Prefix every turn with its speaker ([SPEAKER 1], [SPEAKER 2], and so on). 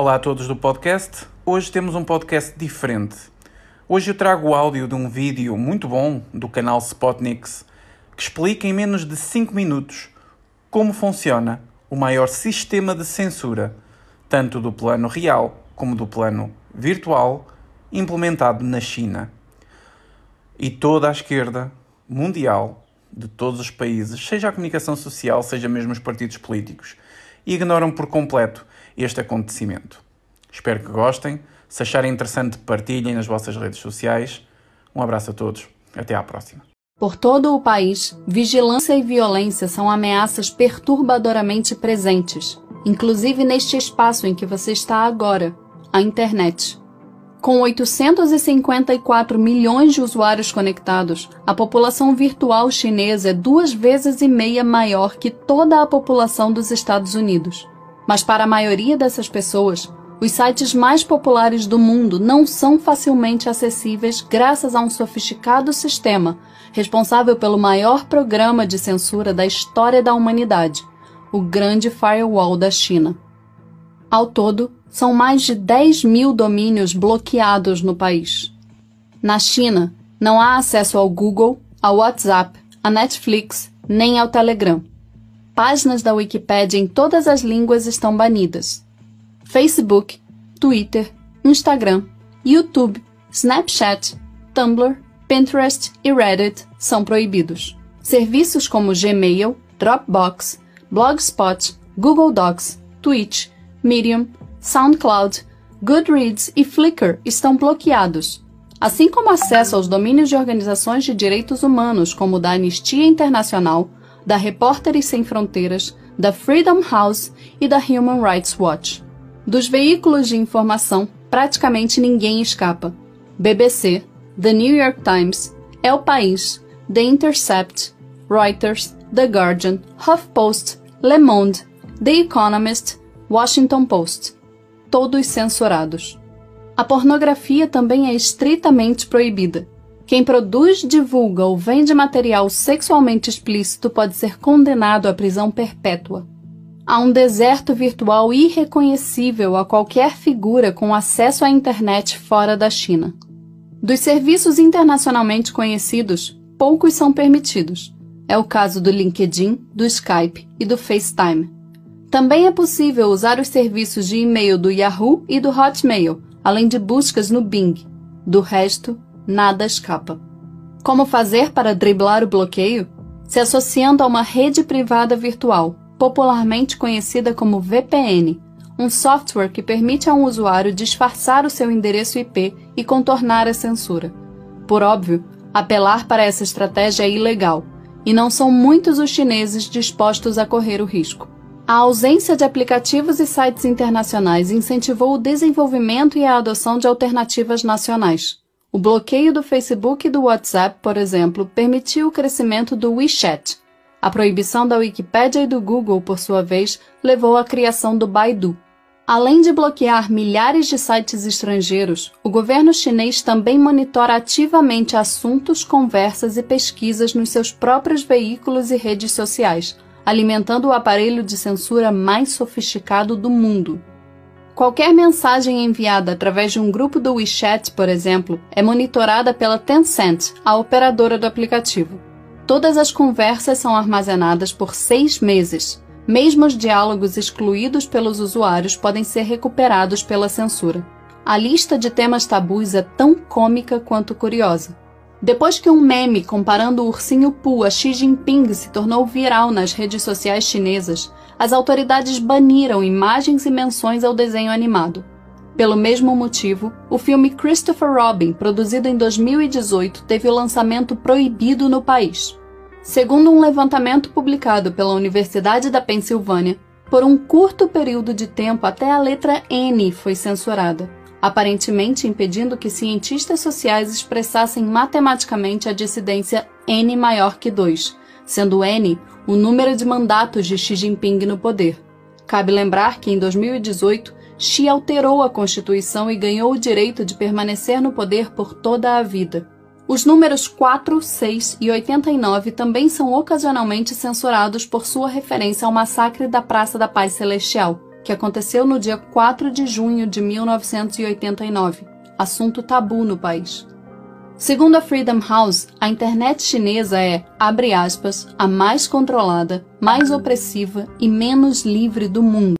[SPEAKER 1] Olá a todos do podcast. Hoje temos um podcast diferente. Hoje eu trago o áudio de um vídeo muito bom do canal Spotniks que explica em menos de 5 minutos como funciona o maior sistema de censura, tanto do plano real como do plano virtual, implementado na China. E toda a esquerda mundial de todos os países, seja a comunicação social, seja mesmo os partidos políticos, ignoram por completo este acontecimento. Espero que gostem. Se acharem interessante, partilhem nas vossas redes sociais. Um abraço a todos. Até à próxima.
[SPEAKER 2] Por todo o país, vigilância e violência são ameaças perturbadoramente presentes, inclusive neste espaço em que você está agora, a internet. Com 854 milhões de usuários conectados, a população virtual chinesa é duas vezes e meia maior que toda a população dos Estados Unidos. Mas para a maioria dessas pessoas, os sites mais populares do mundo não são facilmente acessíveis graças a um sofisticado sistema responsável pelo maior programa de censura da história da humanidade, o Grande Firewall da China. Ao todo, são mais de 10 mil domínios bloqueados no país. Na China, não há acesso ao Google, ao WhatsApp, à Netflix, nem ao Telegram. Páginas da Wikipédia em todas as línguas estão banidas. Facebook, Twitter, Instagram, YouTube, Snapchat, Tumblr, Pinterest e Reddit são proibidos. Serviços como Gmail, Dropbox, Blogspot, Google Docs, Twitch, Medium, SoundCloud, Goodreads e Flickr estão bloqueados, assim como acesso aos domínios de organizações de direitos humanos como da Anistia Internacional, da Repórteres Sem Fronteiras, da Freedom House e da Human Rights Watch. Dos veículos de informação, praticamente ninguém escapa. BBC, The New York Times, El País, The Intercept, Reuters, The Guardian, HuffPost, Le Monde, The Economist, Washington Post todos censurados. A pornografia também é estritamente proibida. Quem produz, divulga ou vende material sexualmente explícito pode ser condenado à prisão perpétua. Há um deserto virtual irreconhecível a qualquer figura com acesso à internet fora da China. Dos serviços internacionalmente conhecidos, poucos são permitidos. É o caso do LinkedIn, do Skype e do FaceTime. Também é possível usar os serviços de e-mail do Yahoo e do Hotmail, além de buscas no Bing. Do resto, nada escapa. Como fazer para driblar o bloqueio? Se associando a uma rede privada virtual, popularmente conhecida como VPN, um software que permite a um usuário disfarçar o seu endereço IP e contornar a censura. Por óbvio, apelar para essa estratégia é ilegal, e não são muitos os chineses dispostos a correr o risco. A ausência de aplicativos e sites internacionais incentivou o desenvolvimento e a adoção de alternativas nacionais. O bloqueio do Facebook e do WhatsApp, por exemplo, permitiu o crescimento do WeChat. A proibição da Wikipédia e do Google, por sua vez, levou à criação do Baidu. Além de bloquear milhares de sites estrangeiros, o governo chinês também monitora ativamente assuntos, conversas e pesquisas nos seus próprios veículos e redes sociais alimentando o aparelho de censura mais sofisticado do mundo. Qualquer mensagem enviada através de um grupo do WeChat, por exemplo, é monitorada pela Tencent, a operadora do aplicativo. Todas as conversas são armazenadas por seis meses. Mesmo os diálogos excluídos pelos usuários podem ser recuperados pela censura. A lista de temas tabus é tão cômica quanto curiosa. Depois que um meme comparando o ursinho Pooh a Xi Jinping se tornou viral nas redes sociais chinesas, as autoridades baniram imagens e menções ao desenho animado. Pelo mesmo motivo, o filme Christopher Robin, produzido em 2018, teve o lançamento proibido no país. Segundo um levantamento publicado pela Universidade da Pensilvânia, por um curto período de tempo até a letra N foi censurada aparentemente impedindo que cientistas sociais expressassem matematicamente a dissidência n maior que 2, sendo n o número de mandatos de Xi Jinping no poder. Cabe lembrar que em 2018, Xi alterou a Constituição e ganhou o direito de permanecer no poder por toda a vida. Os números 4, 6 e 89 também são ocasionalmente censurados por sua referência ao massacre da Praça da Paz Celestial, que aconteceu no dia 4 de junho de 1989, assunto tabu no país. Segundo a Freedom House, a internet chinesa é, abre aspas, a mais controlada, mais opressiva e menos livre do mundo.